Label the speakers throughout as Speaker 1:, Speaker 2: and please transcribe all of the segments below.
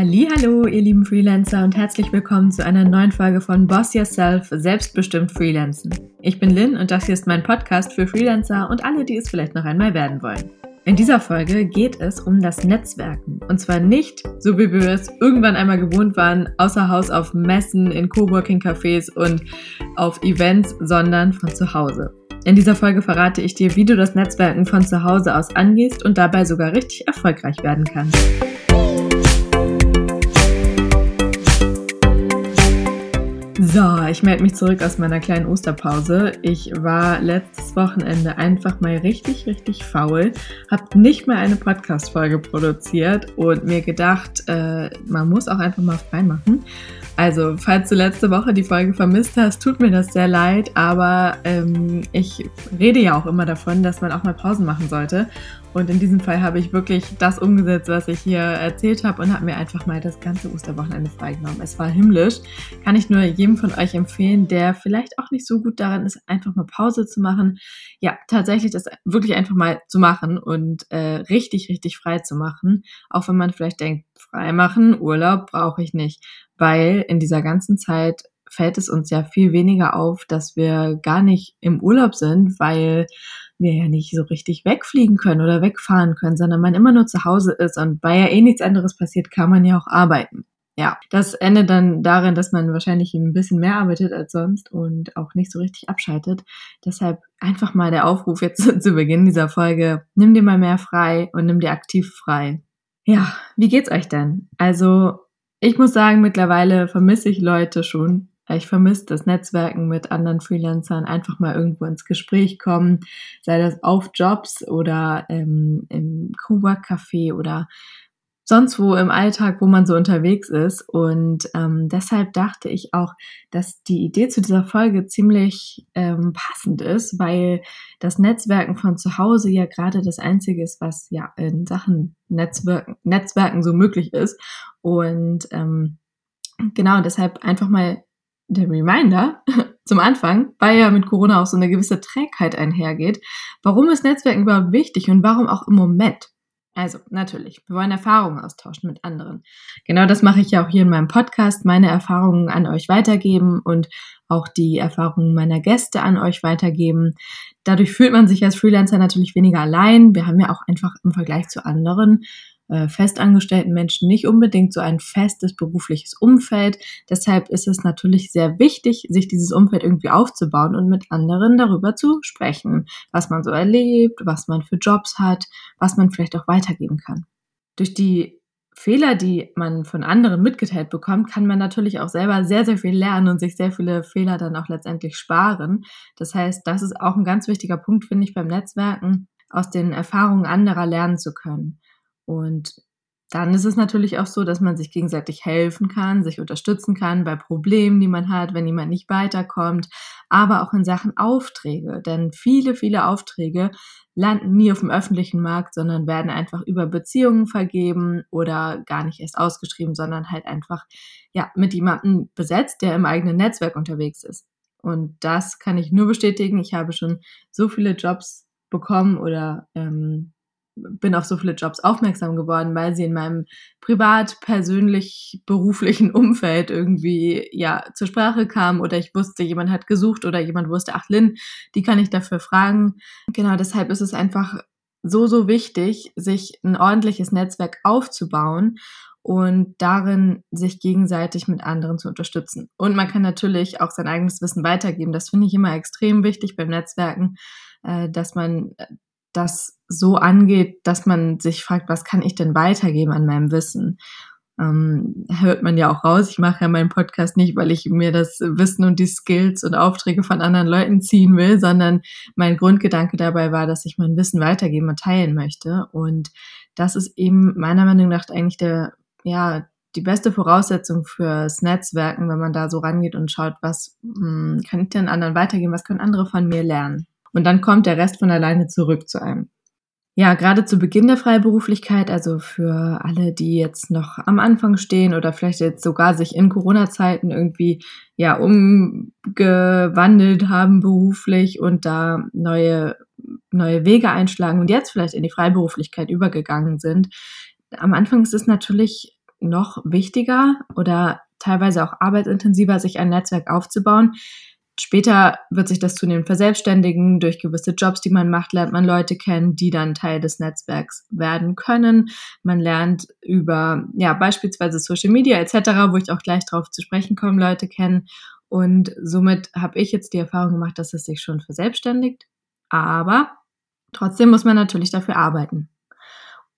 Speaker 1: Hallo, ihr lieben Freelancer und herzlich willkommen zu einer neuen Folge von Boss Yourself Selbstbestimmt Freelancen. Ich bin Lynn und das hier ist mein Podcast für Freelancer und alle, die es vielleicht noch einmal werden wollen. In dieser Folge geht es um das Netzwerken. Und zwar nicht, so wie wir es irgendwann einmal gewohnt waren, außer Haus auf Messen, in Coworking-Cafés und auf Events, sondern von zu Hause. In dieser Folge verrate ich dir, wie du das Netzwerken von zu Hause aus angehst und dabei sogar richtig erfolgreich werden kannst. So, ich melde mich zurück aus meiner kleinen Osterpause. Ich war letztes Wochenende einfach mal richtig, richtig faul, habe nicht mal eine Podcast-Folge produziert und mir gedacht, äh, man muss auch einfach mal frei machen. Also, falls du letzte Woche die Folge vermisst hast, tut mir das sehr leid, aber ähm, ich rede ja auch immer davon, dass man auch mal Pausen machen sollte. Und in diesem Fall habe ich wirklich das umgesetzt, was ich hier erzählt habe und habe mir einfach mal das ganze Osterwochenende freigenommen. Es war himmlisch. Kann ich nur jedem von euch empfehlen, der vielleicht auch nicht so gut daran ist, einfach mal Pause zu machen. Ja, tatsächlich das wirklich einfach mal zu machen und äh, richtig, richtig frei zu machen. Auch wenn man vielleicht denkt, frei machen, Urlaub brauche ich nicht. Weil in dieser ganzen Zeit fällt es uns ja viel weniger auf, dass wir gar nicht im Urlaub sind, weil wir ja nicht so richtig wegfliegen können oder wegfahren können, sondern man immer nur zu Hause ist und weil ja eh nichts anderes passiert, kann man ja auch arbeiten. Ja, das endet dann darin, dass man wahrscheinlich ein bisschen mehr arbeitet als sonst und auch nicht so richtig abschaltet. Deshalb einfach mal der Aufruf jetzt zu Beginn dieser Folge, nimm dir mal mehr frei und nimm dir aktiv frei. Ja, wie geht's euch denn? Also, ich muss sagen, mittlerweile vermisse ich Leute schon, ich vermisse das Netzwerken mit anderen Freelancern, einfach mal irgendwo ins Gespräch kommen, sei das auf Jobs oder ähm, im Cowork-Café oder sonst wo im Alltag, wo man so unterwegs ist. Und ähm, deshalb dachte ich auch, dass die Idee zu dieser Folge ziemlich ähm, passend ist, weil das Netzwerken von zu Hause ja gerade das Einzige ist, was ja in Sachen Netzwerken, Netzwerken so möglich ist. Und ähm, genau deshalb einfach mal der Reminder zum Anfang, weil ja mit Corona auch so eine gewisse Trägheit einhergeht. Warum ist Netzwerken überhaupt wichtig und warum auch im Moment? Also natürlich, wir wollen Erfahrungen austauschen mit anderen. Genau das mache ich ja auch hier in meinem Podcast, meine Erfahrungen an euch weitergeben und auch die Erfahrungen meiner Gäste an euch weitergeben. Dadurch fühlt man sich als Freelancer natürlich weniger allein. Wir haben ja auch einfach im Vergleich zu anderen äh, festangestellten Menschen nicht unbedingt so ein festes berufliches Umfeld. Deshalb ist es natürlich sehr wichtig, sich dieses Umfeld irgendwie aufzubauen und mit anderen darüber zu sprechen, was man so erlebt, was man für Jobs hat, was man vielleicht auch weitergeben kann. Durch die Fehler, die man von anderen mitgeteilt bekommt, kann man natürlich auch selber sehr, sehr viel lernen und sich sehr viele Fehler dann auch letztendlich sparen. Das heißt, das ist auch ein ganz wichtiger Punkt, finde ich, beim Netzwerken, aus den Erfahrungen anderer lernen zu können. Und dann ist es natürlich auch so, dass man sich gegenseitig helfen kann, sich unterstützen kann bei Problemen, die man hat, wenn jemand nicht weiterkommt, aber auch in Sachen Aufträge. Denn viele, viele Aufträge landen nie auf dem öffentlichen Markt, sondern werden einfach über Beziehungen vergeben oder gar nicht erst ausgeschrieben, sondern halt einfach ja mit jemandem besetzt, der im eigenen Netzwerk unterwegs ist. Und das kann ich nur bestätigen. Ich habe schon so viele Jobs bekommen oder ähm, bin auf so viele Jobs aufmerksam geworden, weil sie in meinem privat, persönlich, beruflichen Umfeld irgendwie ja zur Sprache kamen oder ich wusste, jemand hat gesucht oder jemand wusste, ach Lynn, die kann ich dafür fragen. Genau, deshalb ist es einfach so, so wichtig, sich ein ordentliches Netzwerk aufzubauen und darin sich gegenseitig mit anderen zu unterstützen. Und man kann natürlich auch sein eigenes Wissen weitergeben. Das finde ich immer extrem wichtig beim Netzwerken, äh, dass man das so angeht, dass man sich fragt, was kann ich denn weitergeben an meinem Wissen? Ähm, hört man ja auch raus. Ich mache ja meinen Podcast nicht, weil ich mir das Wissen und die Skills und Aufträge von anderen Leuten ziehen will, sondern mein Grundgedanke dabei war, dass ich mein Wissen weitergeben und teilen möchte. Und das ist eben meiner Meinung nach eigentlich der, ja, die beste Voraussetzung fürs Netzwerken, wenn man da so rangeht und schaut, was mh, hm, kann ich denn anderen weitergeben, was können andere von mir lernen. Und dann kommt der Rest von alleine zurück zu einem. Ja, gerade zu Beginn der Freiberuflichkeit, also für alle, die jetzt noch am Anfang stehen oder vielleicht jetzt sogar sich in Corona-Zeiten irgendwie ja umgewandelt haben beruflich und da neue neue Wege einschlagen und jetzt vielleicht in die Freiberuflichkeit übergegangen sind. Am Anfang ist es natürlich noch wichtiger oder teilweise auch arbeitsintensiver, sich ein Netzwerk aufzubauen. Später wird sich das zunehmend verselbstständigen. Durch gewisse Jobs, die man macht, lernt man Leute kennen, die dann Teil des Netzwerks werden können. Man lernt über, ja, beispielsweise Social Media etc., wo ich auch gleich drauf zu sprechen komme, Leute kennen. Und somit habe ich jetzt die Erfahrung gemacht, dass es sich schon verselbstständigt. Aber trotzdem muss man natürlich dafür arbeiten.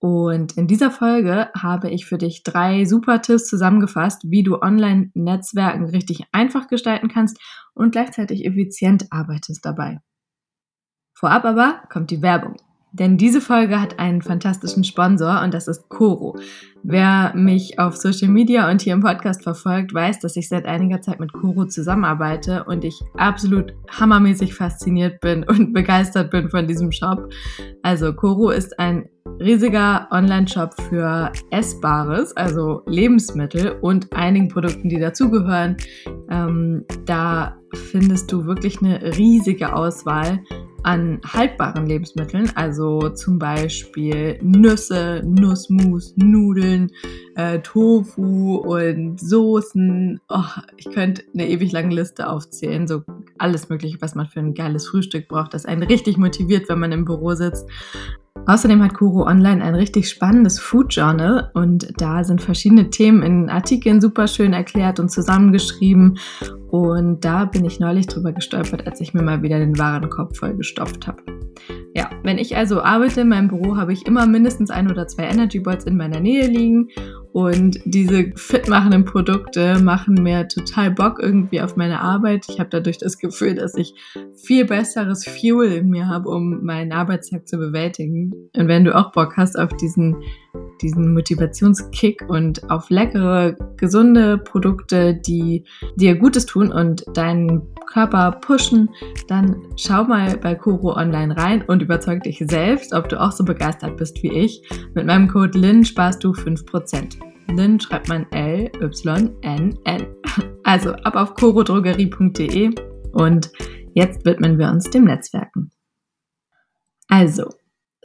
Speaker 1: Und in dieser Folge habe ich für dich drei super Tipps zusammengefasst, wie du Online-Netzwerken richtig einfach gestalten kannst und gleichzeitig effizient arbeitest dabei. Vorab aber kommt die Werbung. Denn diese Folge hat einen fantastischen Sponsor und das ist Coro. Wer mich auf Social Media und hier im Podcast verfolgt, weiß, dass ich seit einiger Zeit mit Coro zusammenarbeite und ich absolut hammermäßig fasziniert bin und begeistert bin von diesem Shop. Also Coro ist ein riesiger Online-Shop für Essbares, also Lebensmittel und einigen Produkten, die dazugehören. Ähm, da findest du wirklich eine riesige Auswahl an haltbaren Lebensmitteln, also zum Beispiel Nüsse, Nussmus, Nudeln, äh, Tofu und Soßen. Oh, ich könnte eine ewig lange Liste aufzählen, so alles Mögliche, was man für ein geiles Frühstück braucht, das einen richtig motiviert, wenn man im Büro sitzt. Außerdem hat Kuro Online ein richtig spannendes Food Journal und da sind verschiedene Themen in Artikeln super schön erklärt und zusammengeschrieben. Und da bin ich neulich drüber gestolpert, als ich mir mal wieder den Warenkorb voll gestopft habe. Ja, wenn ich also arbeite in meinem Büro, habe ich immer mindestens ein oder zwei Energy Balls in meiner Nähe liegen und diese fitmachenden Produkte machen mir total Bock irgendwie auf meine Arbeit. Ich habe dadurch das Gefühl, dass ich viel besseres Fuel in mir habe, um meinen Arbeitstag zu bewältigen. Und wenn du auch Bock hast auf diesen, diesen Motivationskick und auf leckere, gesunde Produkte, die dir Gutes tun und deinen Körper pushen, dann schau mal bei Koro Online rein und überzeug dich selbst, ob du auch so begeistert bist wie ich. Mit meinem Code LIN sparst du 5%. Lynn schreibt man L-Y-N-N. Also ab auf corodrogerie.de und jetzt widmen wir uns dem Netzwerken. Also,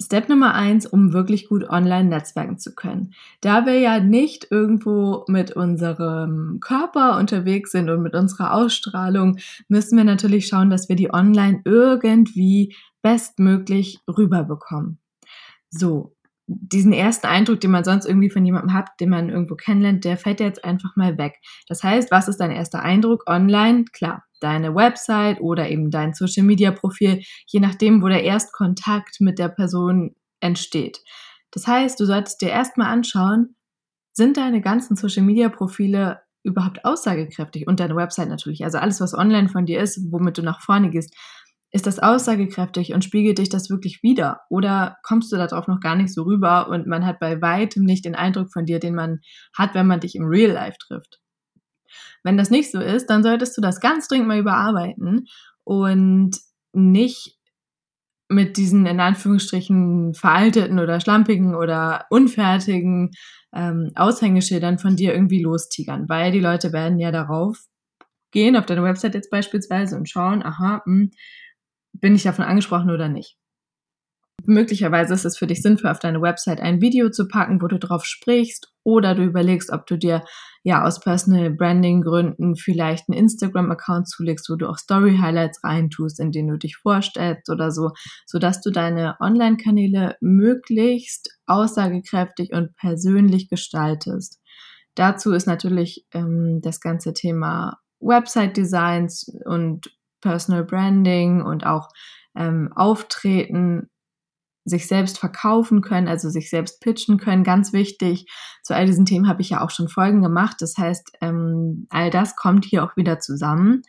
Speaker 1: Step Nummer eins, um wirklich gut online netzwerken zu können. Da wir ja nicht irgendwo mit unserem Körper unterwegs sind und mit unserer Ausstrahlung, müssen wir natürlich schauen, dass wir die online irgendwie bestmöglich rüberbekommen. So, diesen ersten Eindruck, den man sonst irgendwie von jemandem hat, den man irgendwo kennenlernt, der fällt jetzt einfach mal weg. Das heißt, was ist dein erster Eindruck online? Klar, deine Website oder eben dein Social Media Profil, je nachdem, wo der Erstkontakt mit der Person entsteht. Das heißt, du solltest dir erstmal anschauen, sind deine ganzen Social Media Profile überhaupt aussagekräftig und deine Website natürlich. Also alles, was online von dir ist, womit du nach vorne gehst, ist das aussagekräftig und spiegelt dich das wirklich wieder? Oder kommst du darauf noch gar nicht so rüber und man hat bei weitem nicht den Eindruck von dir, den man hat, wenn man dich im Real Life trifft? Wenn das nicht so ist, dann solltest du das ganz dringend mal überarbeiten und nicht mit diesen in Anführungsstrichen veralteten oder schlampigen oder unfertigen ähm, Aushängeschildern von dir irgendwie lostigern, weil die Leute werden ja darauf gehen, auf deine Website jetzt beispielsweise und schauen, aha, mh, hm, bin ich davon angesprochen oder nicht. Möglicherweise ist es für dich sinnvoll, auf deine Website ein Video zu packen, wo du drauf sprichst, oder du überlegst, ob du dir ja aus Personal Branding Gründen vielleicht einen Instagram-Account zulegst, wo du auch Story Highlights reintust, in denen du dich vorstellst oder so, sodass du deine Online-Kanäle möglichst aussagekräftig und persönlich gestaltest. Dazu ist natürlich ähm, das ganze Thema Website Designs und Personal Branding und auch ähm, Auftreten, sich selbst verkaufen können, also sich selbst pitchen können, ganz wichtig. Zu all diesen Themen habe ich ja auch schon Folgen gemacht. Das heißt, ähm, all das kommt hier auch wieder zusammen.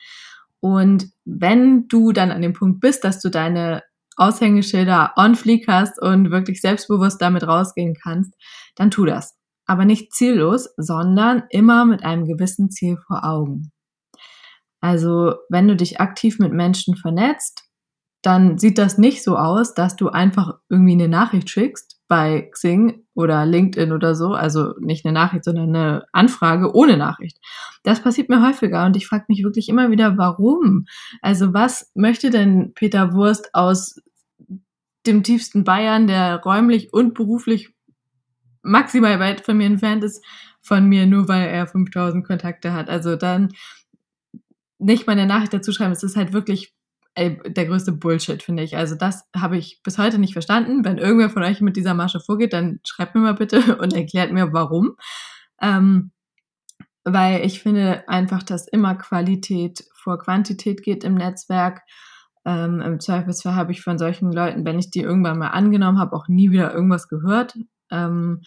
Speaker 1: Und wenn du dann an dem Punkt bist, dass du deine Aushängeschilder on fleek hast und wirklich selbstbewusst damit rausgehen kannst, dann tu das. Aber nicht ziellos, sondern immer mit einem gewissen Ziel vor Augen. Also wenn du dich aktiv mit Menschen vernetzt, dann sieht das nicht so aus, dass du einfach irgendwie eine Nachricht schickst bei Xing oder LinkedIn oder so. Also nicht eine Nachricht, sondern eine Anfrage ohne Nachricht. Das passiert mir häufiger und ich frage mich wirklich immer wieder, warum? Also was möchte denn Peter Wurst aus dem tiefsten Bayern, der räumlich und beruflich maximal weit von mir entfernt ist, von mir, nur weil er 5000 Kontakte hat. Also dann nicht mal eine Nachricht dazu schreiben, es ist halt wirklich ey, der größte Bullshit, finde ich. Also das habe ich bis heute nicht verstanden. Wenn irgendwer von euch mit dieser Masche vorgeht, dann schreibt mir mal bitte und erklärt mir, warum. Ähm, weil ich finde einfach, dass immer Qualität vor Quantität geht im Netzwerk. Ähm, Im Zweifelsfall habe ich von solchen Leuten, wenn ich die irgendwann mal angenommen habe, auch nie wieder irgendwas gehört. Ähm,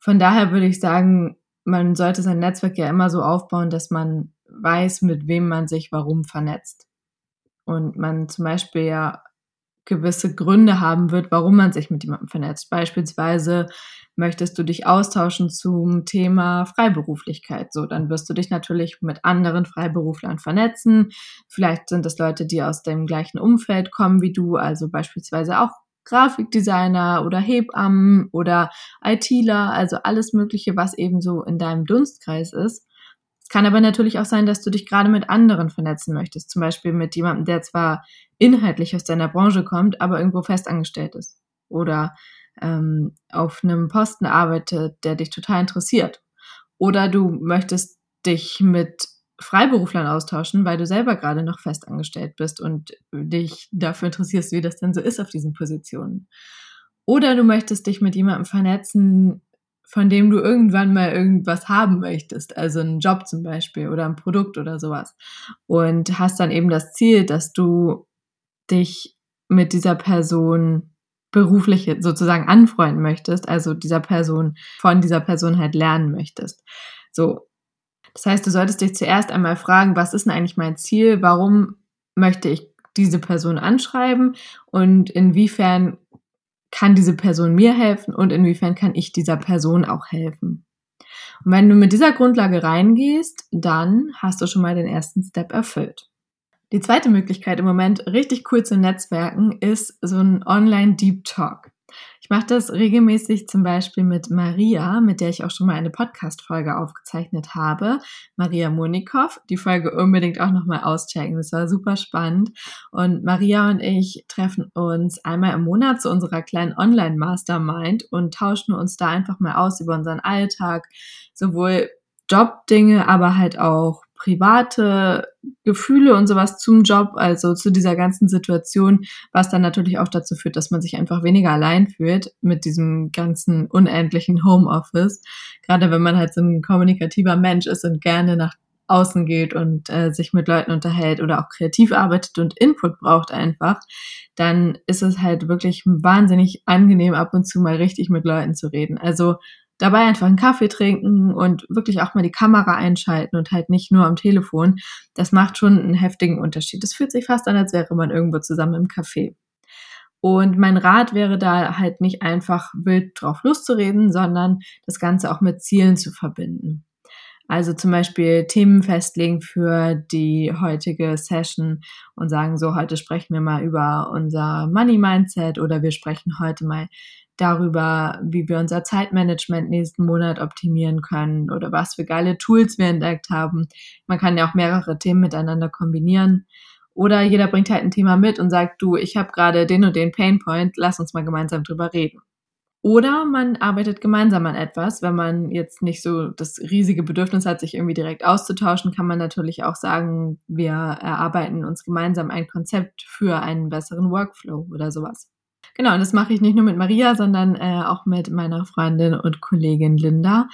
Speaker 1: von daher würde ich sagen, man sollte sein Netzwerk ja immer so aufbauen, dass man weiß, mit wem man sich warum vernetzt. Und man zum Beispiel ja gewisse Gründe haben wird, warum man sich mit jemandem vernetzt. Beispielsweise möchtest du dich austauschen zum Thema Freiberuflichkeit. So, dann wirst du dich natürlich mit anderen Freiberuflern vernetzen. Vielleicht sind es Leute, die aus dem gleichen Umfeld kommen wie du, also beispielsweise auch Grafikdesigner oder Hebammen oder ITler, also alles Mögliche, was eben so in deinem Dunstkreis ist. Es kann aber natürlich auch sein, dass du dich gerade mit anderen vernetzen möchtest. Zum Beispiel mit jemandem, der zwar inhaltlich aus deiner Branche kommt, aber irgendwo festangestellt ist. Oder ähm, auf einem Posten arbeitet, der dich total interessiert. Oder du möchtest dich mit Freiberuflern austauschen, weil du selber gerade noch festangestellt bist und dich dafür interessierst, wie das denn so ist auf diesen Positionen. Oder du möchtest dich mit jemandem vernetzen, von dem du irgendwann mal irgendwas haben möchtest, also einen Job zum Beispiel oder ein Produkt oder sowas. Und hast dann eben das Ziel, dass du dich mit dieser Person beruflich sozusagen anfreunden möchtest, also dieser Person, von dieser Person halt lernen möchtest. So. Das heißt, du solltest dich zuerst einmal fragen, was ist denn eigentlich mein Ziel? Warum möchte ich diese Person anschreiben? Und inwiefern kann diese Person mir helfen und inwiefern kann ich dieser Person auch helfen? Und wenn du mit dieser Grundlage reingehst, dann hast du schon mal den ersten Step erfüllt. Die zweite Möglichkeit im Moment richtig cool zu netzwerken ist so ein Online Deep Talk. Ich mache das regelmäßig zum Beispiel mit Maria, mit der ich auch schon mal eine Podcast-Folge aufgezeichnet habe. Maria Monikow. Die Folge unbedingt auch nochmal auschecken. Das war super spannend. Und Maria und ich treffen uns einmal im Monat zu unserer kleinen Online-Mastermind und tauschen uns da einfach mal aus über unseren Alltag, sowohl Jobdinge, aber halt auch private Gefühle und sowas zum Job, also zu dieser ganzen Situation, was dann natürlich auch dazu führt, dass man sich einfach weniger allein fühlt mit diesem ganzen unendlichen Homeoffice. Gerade wenn man halt so ein kommunikativer Mensch ist und gerne nach außen geht und äh, sich mit Leuten unterhält oder auch kreativ arbeitet und Input braucht einfach, dann ist es halt wirklich wahnsinnig angenehm, ab und zu mal richtig mit Leuten zu reden. Also dabei einfach einen Kaffee trinken und wirklich auch mal die Kamera einschalten und halt nicht nur am Telefon, das macht schon einen heftigen Unterschied. Das fühlt sich fast an, als wäre man irgendwo zusammen im Café. Und mein Rat wäre da halt nicht einfach wild drauf loszureden, sondern das Ganze auch mit Zielen zu verbinden. Also zum Beispiel Themen festlegen für die heutige Session und sagen so, heute sprechen wir mal über unser Money Mindset oder wir sprechen heute mal darüber, wie wir unser Zeitmanagement nächsten Monat optimieren können oder was für geile Tools wir entdeckt haben. Man kann ja auch mehrere Themen miteinander kombinieren. Oder jeder bringt halt ein Thema mit und sagt, du, ich habe gerade den und den Painpoint, lass uns mal gemeinsam drüber reden. Oder man arbeitet gemeinsam an etwas. Wenn man jetzt nicht so das riesige Bedürfnis hat, sich irgendwie direkt auszutauschen, kann man natürlich auch sagen, wir erarbeiten uns gemeinsam ein Konzept für einen besseren Workflow oder sowas. Genau, und das mache ich nicht nur mit Maria, sondern äh, auch mit meiner Freundin und Kollegin Linda.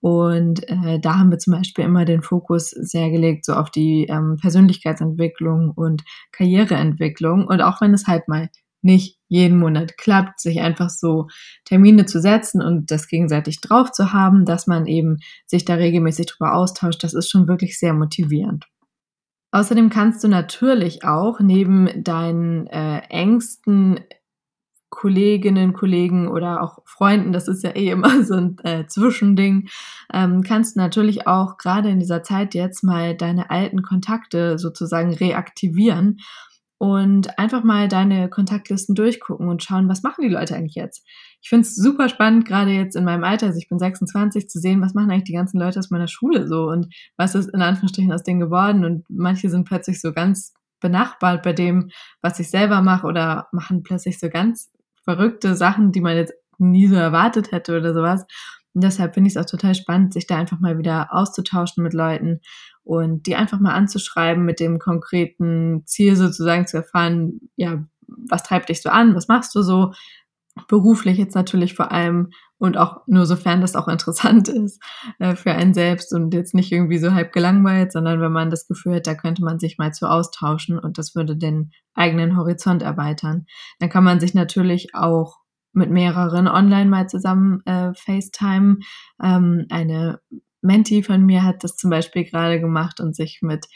Speaker 1: Und äh, da haben wir zum Beispiel immer den Fokus sehr gelegt, so auf die ähm, Persönlichkeitsentwicklung und Karriereentwicklung. Und auch wenn es halt mal nicht jeden Monat klappt, sich einfach so Termine zu setzen und das gegenseitig drauf zu haben, dass man eben sich da regelmäßig drüber austauscht, das ist schon wirklich sehr motivierend. Außerdem kannst du natürlich auch neben deinen äh, engsten Kolleginnen, Kollegen oder auch Freunden, das ist ja eh immer so ein äh, Zwischending, ähm, kannst natürlich auch gerade in dieser Zeit jetzt mal deine alten Kontakte sozusagen reaktivieren und einfach mal deine Kontaktlisten durchgucken und schauen, was machen die Leute eigentlich jetzt. Ich finde es super spannend, gerade jetzt in meinem Alter, also ich bin 26, zu sehen, was machen eigentlich die ganzen Leute aus meiner Schule so und was ist in Anführungsstrichen aus denen geworden und manche sind plötzlich so ganz benachbart bei dem, was ich selber mache oder machen plötzlich so ganz verrückte Sachen, die man jetzt nie so erwartet hätte oder sowas. Und deshalb finde ich es auch total spannend, sich da einfach mal wieder auszutauschen mit Leuten und die einfach mal anzuschreiben mit dem konkreten Ziel sozusagen zu erfahren, ja, was treibt dich so an, was machst du so, beruflich jetzt natürlich vor allem und auch nur sofern das auch interessant ist äh, für einen selbst und jetzt nicht irgendwie so halb gelangweilt, sondern wenn man das Gefühl hat, da könnte man sich mal zu austauschen und das würde den eigenen Horizont erweitern. Dann kann man sich natürlich auch mit mehreren online mal zusammen äh, FaceTime. Ähm, eine Menti von mir hat das zum Beispiel gerade gemacht und sich mit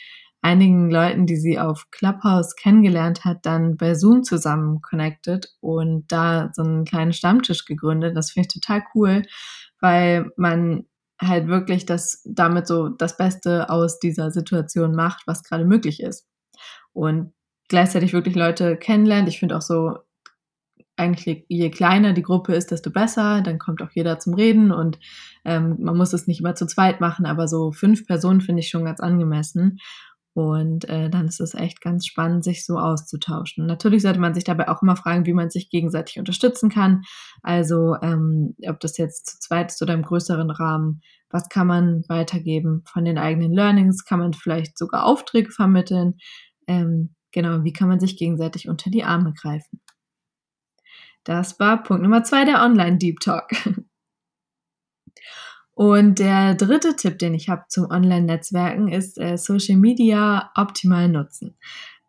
Speaker 1: einigen Leuten, die sie auf Clubhouse kennengelernt hat, dann bei Zoom zusammen connected und da so einen kleinen Stammtisch gegründet. Das finde ich total cool, weil man halt wirklich das damit so das Beste aus dieser Situation macht, was gerade möglich ist. Und gleichzeitig wirklich Leute kennenlernt. Ich finde auch so, eigentlich je kleiner die Gruppe ist, desto besser. Dann kommt auch jeder zum Reden und ähm, man muss es nicht immer zu zweit machen, aber so fünf Personen finde ich schon ganz angemessen. Und äh, dann ist es echt ganz spannend, sich so auszutauschen. Natürlich sollte man sich dabei auch immer fragen, wie man sich gegenseitig unterstützen kann. Also ähm, ob das jetzt zu zweit ist oder im größeren Rahmen. Was kann man weitergeben von den eigenen Learnings? Kann man vielleicht sogar Aufträge vermitteln? Ähm, genau, wie kann man sich gegenseitig unter die Arme greifen? Das war Punkt Nummer zwei der Online Deep Talk. Und der dritte Tipp, den ich habe zum Online-Netzwerken, ist äh, Social Media optimal nutzen.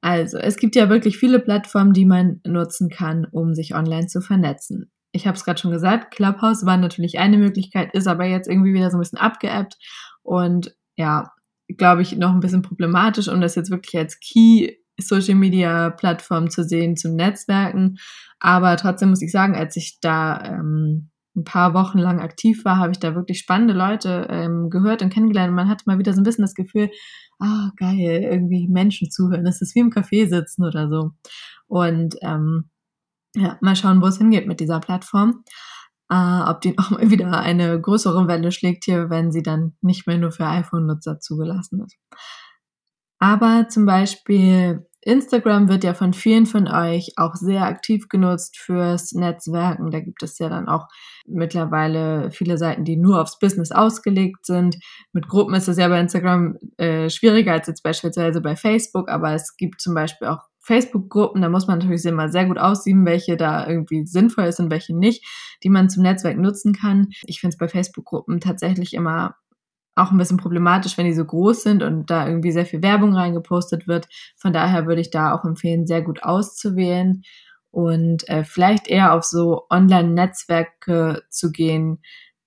Speaker 1: Also es gibt ja wirklich viele Plattformen, die man nutzen kann, um sich online zu vernetzen. Ich habe es gerade schon gesagt, Clubhouse war natürlich eine Möglichkeit, ist aber jetzt irgendwie wieder so ein bisschen abgeappt und ja, glaube ich, noch ein bisschen problematisch, um das jetzt wirklich als Key Social Media Plattform zu sehen zum Netzwerken. Aber trotzdem muss ich sagen, als ich da ähm, ein paar Wochen lang aktiv war, habe ich da wirklich spannende Leute ähm, gehört und kennengelernt. Und man hat mal wieder so ein bisschen das Gefühl, ah, geil, irgendwie Menschen zuhören. Das ist wie im Café sitzen oder so. Und ähm, ja, mal schauen, wo es hingeht mit dieser Plattform. Äh, ob die auch mal wieder eine größere Welle schlägt hier, wenn sie dann nicht mehr nur für iPhone-Nutzer zugelassen ist. Aber zum Beispiel Instagram wird ja von vielen von euch auch sehr aktiv genutzt fürs Netzwerken. Da gibt es ja dann auch mittlerweile viele Seiten, die nur aufs Business ausgelegt sind. Mit Gruppen ist es ja bei Instagram äh, schwieriger als jetzt beispielsweise bei Facebook, aber es gibt zum Beispiel auch Facebook-Gruppen, da muss man natürlich immer sehr gut aussieben, welche da irgendwie sinnvoll ist und welche nicht, die man zum Netzwerk nutzen kann. Ich finde es bei Facebook-Gruppen tatsächlich immer auch ein bisschen problematisch, wenn die so groß sind und da irgendwie sehr viel Werbung reingepostet wird. Von daher würde ich da auch empfehlen, sehr gut auszuwählen und äh, vielleicht eher auf so Online-Netzwerke zu gehen,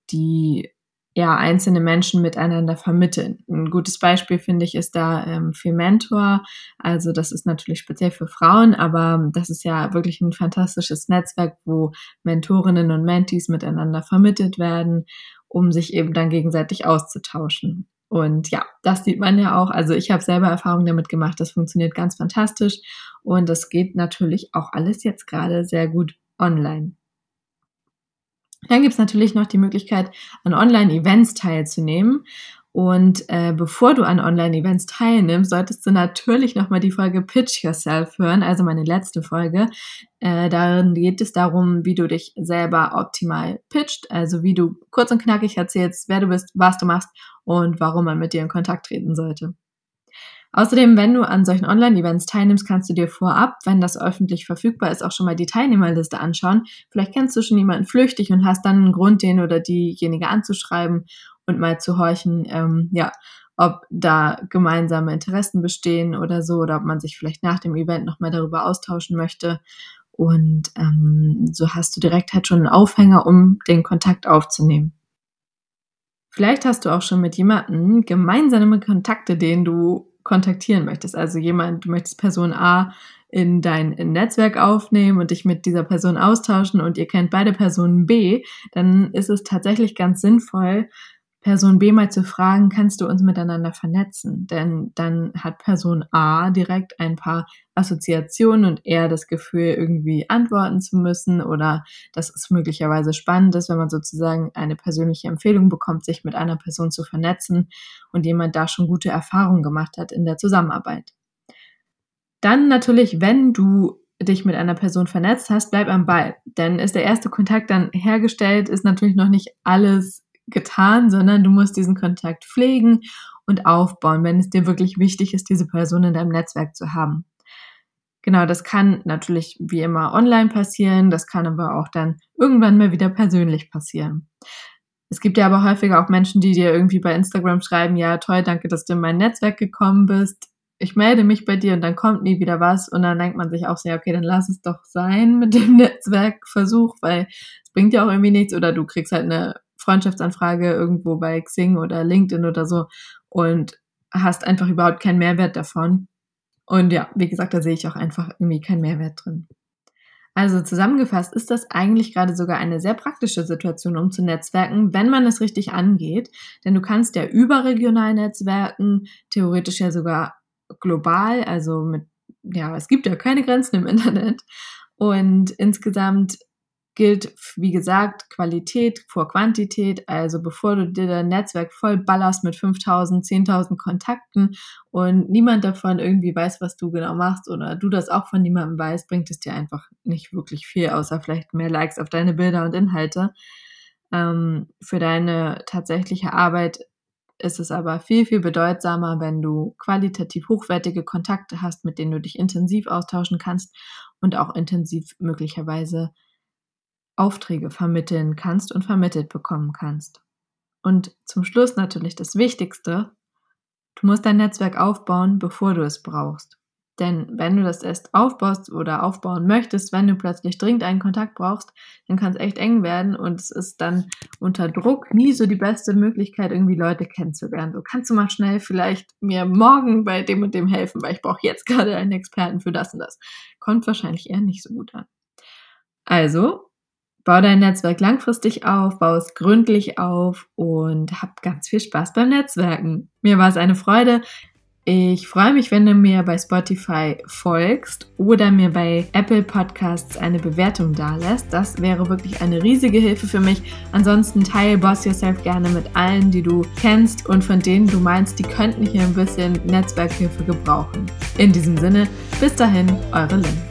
Speaker 1: die ja einzelne Menschen miteinander vermitteln. Ein gutes Beispiel finde ich ist da ähm, Mentor. Also das ist natürlich speziell für Frauen, aber das ist ja wirklich ein fantastisches Netzwerk, wo Mentorinnen und Mentees miteinander vermittelt werden um sich eben dann gegenseitig auszutauschen. Und ja, das sieht man ja auch. Also ich habe selber Erfahrungen damit gemacht. Das funktioniert ganz fantastisch. Und das geht natürlich auch alles jetzt gerade sehr gut online. Dann gibt es natürlich noch die Möglichkeit, an Online-Events teilzunehmen. Und äh, bevor du an Online-Events teilnimmst, solltest du natürlich nochmal die Folge Pitch Yourself hören, also meine letzte Folge. Äh, darin geht es darum, wie du dich selber optimal pitcht, also wie du kurz und knackig erzählst, wer du bist, was du machst und warum man mit dir in Kontakt treten sollte. Außerdem, wenn du an solchen Online-Events teilnimmst, kannst du dir vorab, wenn das öffentlich verfügbar ist, auch schon mal die Teilnehmerliste anschauen. Vielleicht kennst du schon jemanden flüchtig und hast dann einen Grund, den oder diejenige anzuschreiben und mal zu horchen, ähm, ja, ob da gemeinsame Interessen bestehen oder so, oder ob man sich vielleicht nach dem Event nochmal darüber austauschen möchte. Und ähm, so hast du direkt halt schon einen Aufhänger, um den Kontakt aufzunehmen. Vielleicht hast du auch schon mit jemandem gemeinsame Kontakte, den du kontaktieren möchtest. Also jemand, du möchtest Person A in dein Netzwerk aufnehmen und dich mit dieser Person austauschen und ihr kennt beide Personen B, dann ist es tatsächlich ganz sinnvoll, Person B mal zu fragen, kannst du uns miteinander vernetzen? Denn dann hat Person A direkt ein paar Assoziationen und eher das Gefühl, irgendwie antworten zu müssen oder dass es möglicherweise spannend ist, wenn man sozusagen eine persönliche Empfehlung bekommt, sich mit einer Person zu vernetzen und jemand da schon gute Erfahrungen gemacht hat in der Zusammenarbeit. Dann natürlich, wenn du dich mit einer Person vernetzt hast, bleib am Ball. Denn ist der erste Kontakt dann hergestellt, ist natürlich noch nicht alles getan, sondern du musst diesen Kontakt pflegen und aufbauen, wenn es dir wirklich wichtig ist, diese Person in deinem Netzwerk zu haben. Genau, das kann natürlich wie immer online passieren, das kann aber auch dann irgendwann mal wieder persönlich passieren. Es gibt ja aber häufiger auch Menschen, die dir irgendwie bei Instagram schreiben, ja, toll, danke, dass du in mein Netzwerk gekommen bist. Ich melde mich bei dir und dann kommt nie wieder was und dann denkt man sich auch ja, okay, dann lass es doch sein mit dem Netzwerkversuch, weil es bringt ja auch irgendwie nichts oder du kriegst halt eine Freundschaftsanfrage irgendwo bei Xing oder LinkedIn oder so und hast einfach überhaupt keinen Mehrwert davon. Und ja, wie gesagt, da sehe ich auch einfach irgendwie keinen Mehrwert drin. Also zusammengefasst ist das eigentlich gerade sogar eine sehr praktische Situation, um zu netzwerken, wenn man es richtig angeht. Denn du kannst ja überregional netzwerken, theoretisch ja sogar global, also mit, ja, es gibt ja keine Grenzen im Internet. Und insgesamt gilt, wie gesagt, Qualität vor Quantität. Also bevor du dir dein Netzwerk voll ballerst mit 5000, 10.000 Kontakten und niemand davon irgendwie weiß, was du genau machst oder du das auch von niemandem weißt, bringt es dir einfach nicht wirklich viel, außer vielleicht mehr Likes auf deine Bilder und Inhalte. Ähm, für deine tatsächliche Arbeit ist es aber viel, viel bedeutsamer, wenn du qualitativ hochwertige Kontakte hast, mit denen du dich intensiv austauschen kannst und auch intensiv möglicherweise Aufträge vermitteln kannst und vermittelt bekommen kannst. Und zum Schluss natürlich das Wichtigste, du musst dein Netzwerk aufbauen, bevor du es brauchst. Denn wenn du das erst aufbaust oder aufbauen möchtest, wenn du plötzlich dringend einen Kontakt brauchst, dann kann es echt eng werden und es ist dann unter Druck nie so die beste Möglichkeit, irgendwie Leute kennenzulernen. So kannst du mal schnell vielleicht mir morgen bei dem und dem helfen, weil ich brauche jetzt gerade einen Experten für das und das. Kommt wahrscheinlich eher nicht so gut an. Also Bau dein Netzwerk langfristig auf, bau es gründlich auf und hab ganz viel Spaß beim Netzwerken. Mir war es eine Freude. Ich freue mich, wenn du mir bei Spotify folgst oder mir bei Apple Podcasts eine Bewertung dalässt. Das wäre wirklich eine riesige Hilfe für mich. Ansonsten teile Boss Yourself gerne mit allen, die du kennst und von denen du meinst, die könnten hier ein bisschen Netzwerkhilfe gebrauchen. In diesem Sinne, bis dahin, eure Lynn.